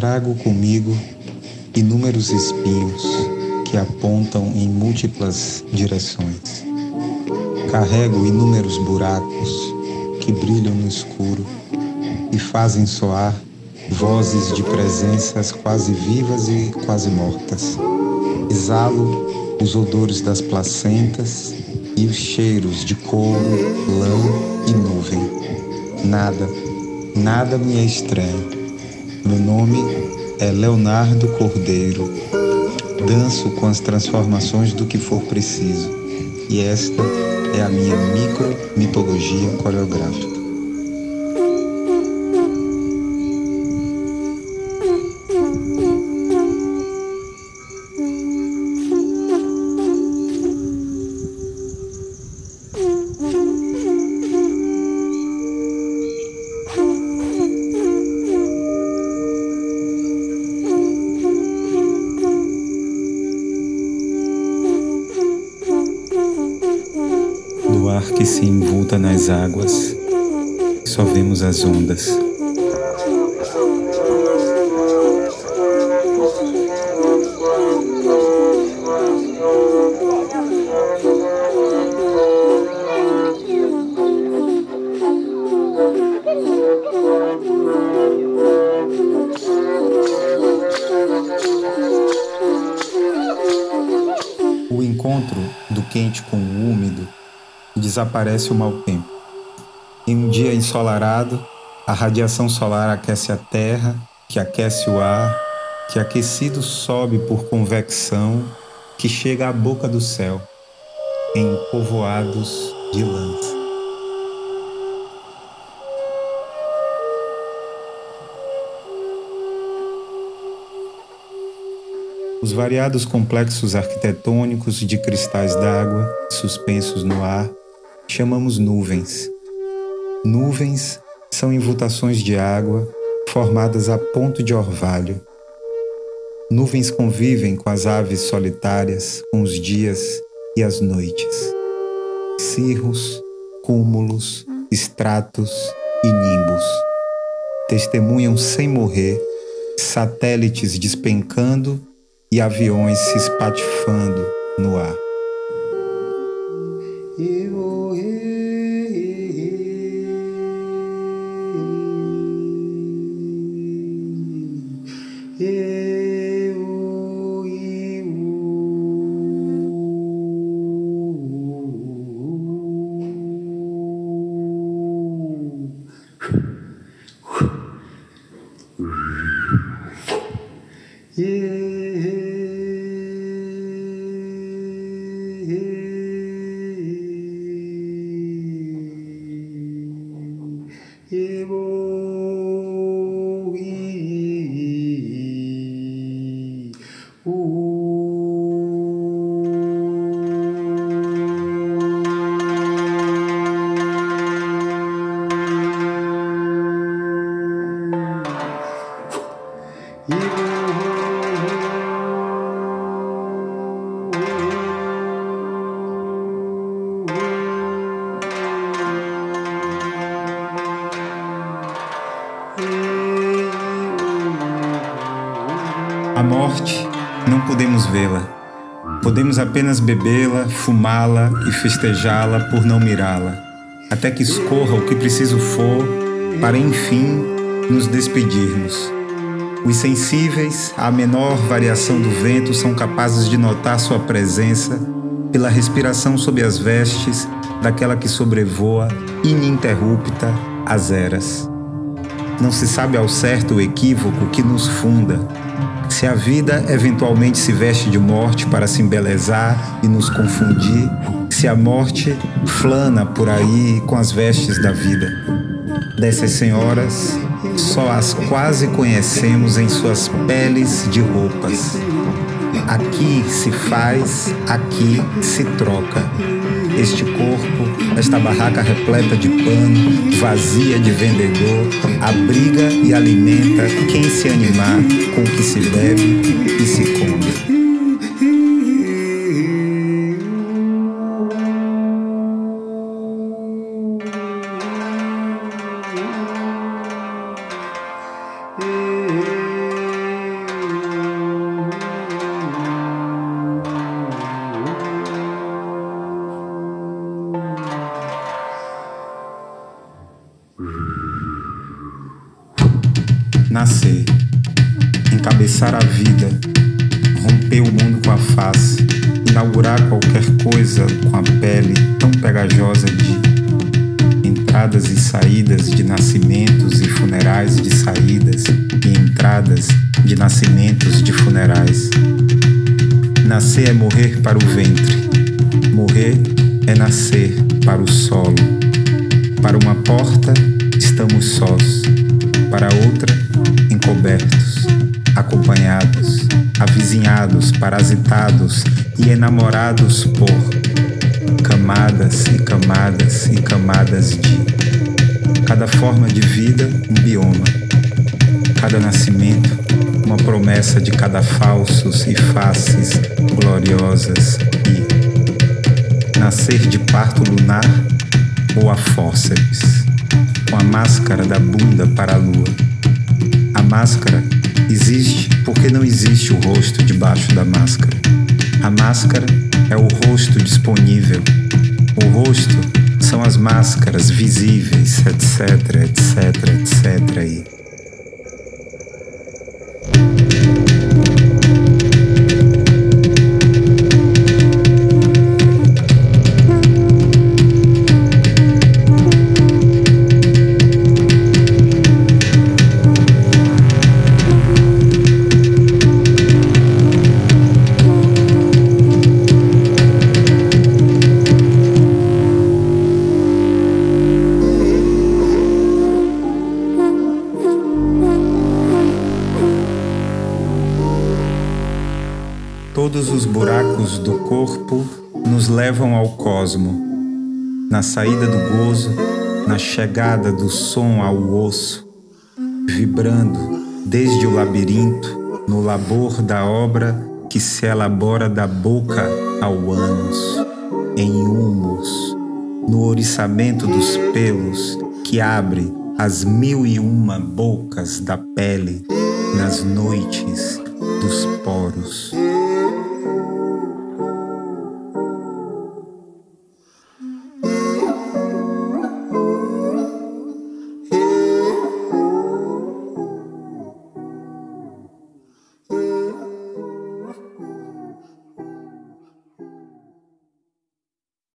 Trago comigo inúmeros espinhos que apontam em múltiplas direções. Carrego inúmeros buracos que brilham no escuro e fazem soar vozes de presenças quase vivas e quase mortas. Exalo os odores das placentas e os cheiros de couro, lã e nuvem. Nada, nada me é estranho. Meu nome é Leonardo Cordeiro. Danço com as transformações do que for preciso. E esta é a minha micro mitologia coreográfica. Que se envolta nas águas, só vemos as ondas. O encontro do quente com o úmido desaparece o mau tempo. Em um dia ensolarado, a radiação solar aquece a terra, que aquece o ar, que aquecido sobe por convecção, que chega à boca do céu, em povoados de lãs. Os variados complexos arquitetônicos de cristais d'água suspensos no ar chamamos nuvens. Nuvens são invultações de água formadas a ponto de orvalho. Nuvens convivem com as aves solitárias, com os dias e as noites. Cirros, cúmulos, estratos e nimbos. Testemunham sem morrer satélites despencando e aviões se espatifando no ar. Evo A morte não podemos vê-la. Podemos apenas bebê-la, fumá-la e festejá-la por não mirá-la, até que escorra o que preciso for para enfim nos despedirmos. Os sensíveis à menor variação do vento são capazes de notar sua presença pela respiração sob as vestes daquela que sobrevoa ininterrupta as eras. Não se sabe ao certo o equívoco que nos funda, se a vida eventualmente se veste de morte para se embelezar e nos confundir, se a morte flana por aí com as vestes da vida. Dessas senhoras, só as quase conhecemos em suas peles de roupas. Aqui se faz, aqui se troca. Este corpo, esta barraca repleta de pano, vazia de vendedor, abriga e alimenta quem se animar com o que se bebe e se come. Nascer, encabeçar a vida, romper o mundo com a face, inaugurar qualquer coisa com a pele tão pegajosa de entradas e saídas de nascimentos e funerais de saídas e entradas de nascimentos de funerais. Nascer é morrer para o ventre, morrer é nascer para o solo. Para uma porta, estamos sós, para outra, encobertos, acompanhados, avizinhados, parasitados e enamorados por camadas e camadas e camadas de cada forma de vida, um bioma, cada nascimento, uma promessa de cada falsos e faces gloriosas e nascer de parto lunar ou a fórceps, com a máscara da bunda para a lua. Máscara existe porque não existe o rosto debaixo da máscara. A máscara é o rosto disponível. O rosto são as máscaras visíveis, etc, etc, etc. E os buracos do corpo nos levam ao cosmo, na saída do gozo, na chegada do som ao osso, vibrando desde o labirinto, no labor da obra que se elabora da boca ao ânus, em humus, no oriçamento dos pelos que abre as mil e uma bocas da pele nas noites dos poros.